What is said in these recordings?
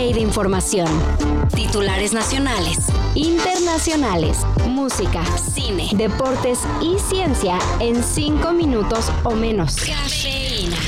de información. Titulares nacionales, internacionales, música, cine, deportes y ciencia en 5 minutos o menos. Cafeína.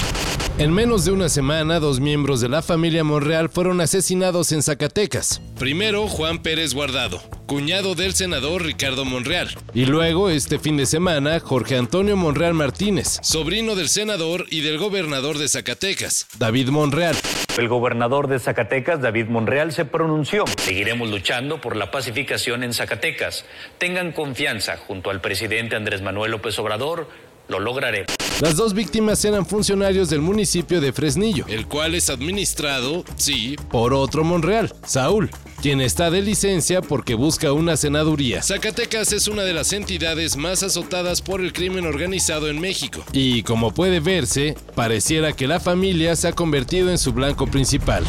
En menos de una semana, dos miembros de la familia Monreal fueron asesinados en Zacatecas. Primero, Juan Pérez Guardado, cuñado del senador Ricardo Monreal. Y luego, este fin de semana, Jorge Antonio Monreal Martínez, sobrino del senador y del gobernador de Zacatecas, David Monreal. El gobernador de Zacatecas, David Monreal, se pronunció. Seguiremos luchando por la pacificación en Zacatecas. Tengan confianza junto al presidente Andrés Manuel López Obrador. Lo lograré. Las dos víctimas eran funcionarios del municipio de Fresnillo, el cual es administrado, sí, por otro Monreal, Saúl, quien está de licencia porque busca una senaduría. Zacatecas es una de las entidades más azotadas por el crimen organizado en México. Y como puede verse, pareciera que la familia se ha convertido en su blanco principal.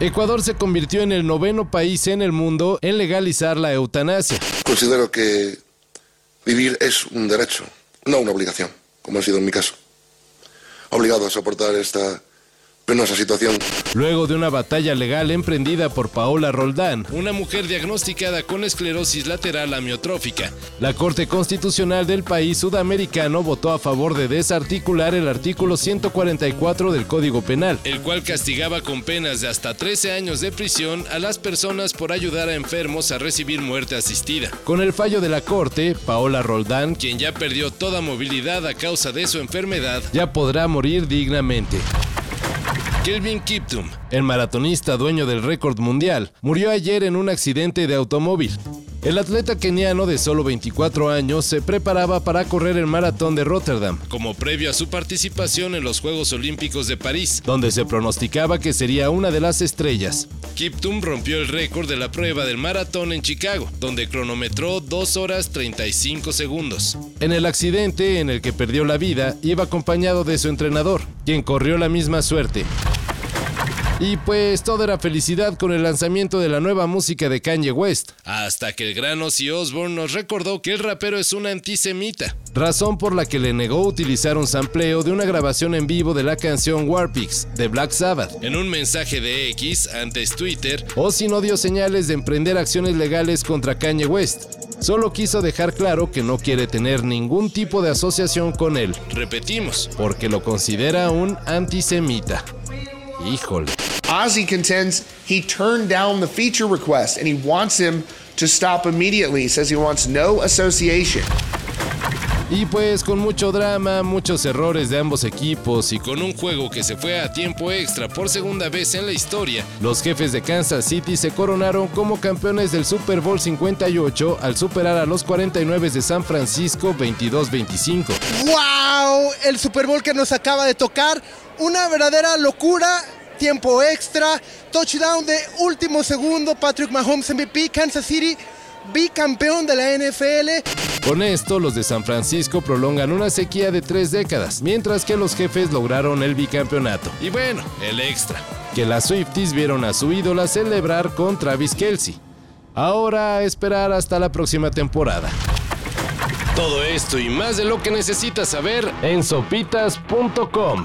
Ecuador se convirtió en el noveno país en el mundo en legalizar la eutanasia. Considero que vivir es un derecho, no una obligación, como ha sido en mi caso. Obligado a soportar esta penosa situación. Luego de una batalla legal emprendida por Paola Roldán, una mujer diagnosticada con esclerosis lateral amiotrófica, la Corte Constitucional del país sudamericano votó a favor de desarticular el artículo 144 del Código Penal, el cual castigaba con penas de hasta 13 años de prisión a las personas por ayudar a enfermos a recibir muerte asistida. Con el fallo de la Corte, Paola Roldán, quien ya perdió toda movilidad a causa de su enfermedad, ya podrá morir dignamente. Kelvin Kiptum, el maratonista dueño del récord mundial, murió ayer en un accidente de automóvil. El atleta keniano de solo 24 años se preparaba para correr el maratón de Rotterdam, como previo a su participación en los Juegos Olímpicos de París, donde se pronosticaba que sería una de las estrellas. Kiptum rompió el récord de la prueba del maratón en Chicago, donde cronometró 2 horas 35 segundos. En el accidente en el que perdió la vida, iba acompañado de su entrenador, quien corrió la misma suerte. Y pues todo era felicidad con el lanzamiento de la nueva música de Kanye West. Hasta que el gran Ozzy Osbourne nos recordó que el rapero es un antisemita. Razón por la que le negó utilizar un sampleo de una grabación en vivo de la canción Warpix de Black Sabbath. En un mensaje de X, antes Twitter, Ozzy no dio señales de emprender acciones legales contra Kanye West. Solo quiso dejar claro que no quiere tener ningún tipo de asociación con él. Repetimos, porque lo considera un antisemita. Híjole. Ozzy contends he turned down the feature request and he wants him to stop immediately. He says he wants no association. Y pues con mucho drama, muchos errores de ambos equipos y con un juego que se fue a tiempo extra por segunda vez en la historia, los jefes de Kansas City se coronaron como campeones del Super Bowl 58 al superar a los 49 de San Francisco 22-25. ¡Wow! El Super Bowl que nos acaba de tocar, una verdadera locura tiempo extra, touchdown de último segundo, Patrick Mahomes MVP, Kansas City bicampeón de la NFL. Con esto, los de San Francisco prolongan una sequía de tres décadas, mientras que los jefes lograron el bicampeonato. Y bueno, el extra, que las Swifties vieron a su ídola celebrar con Travis Kelsey. Ahora a esperar hasta la próxima temporada. Todo esto y más de lo que necesitas saber en sopitas.com.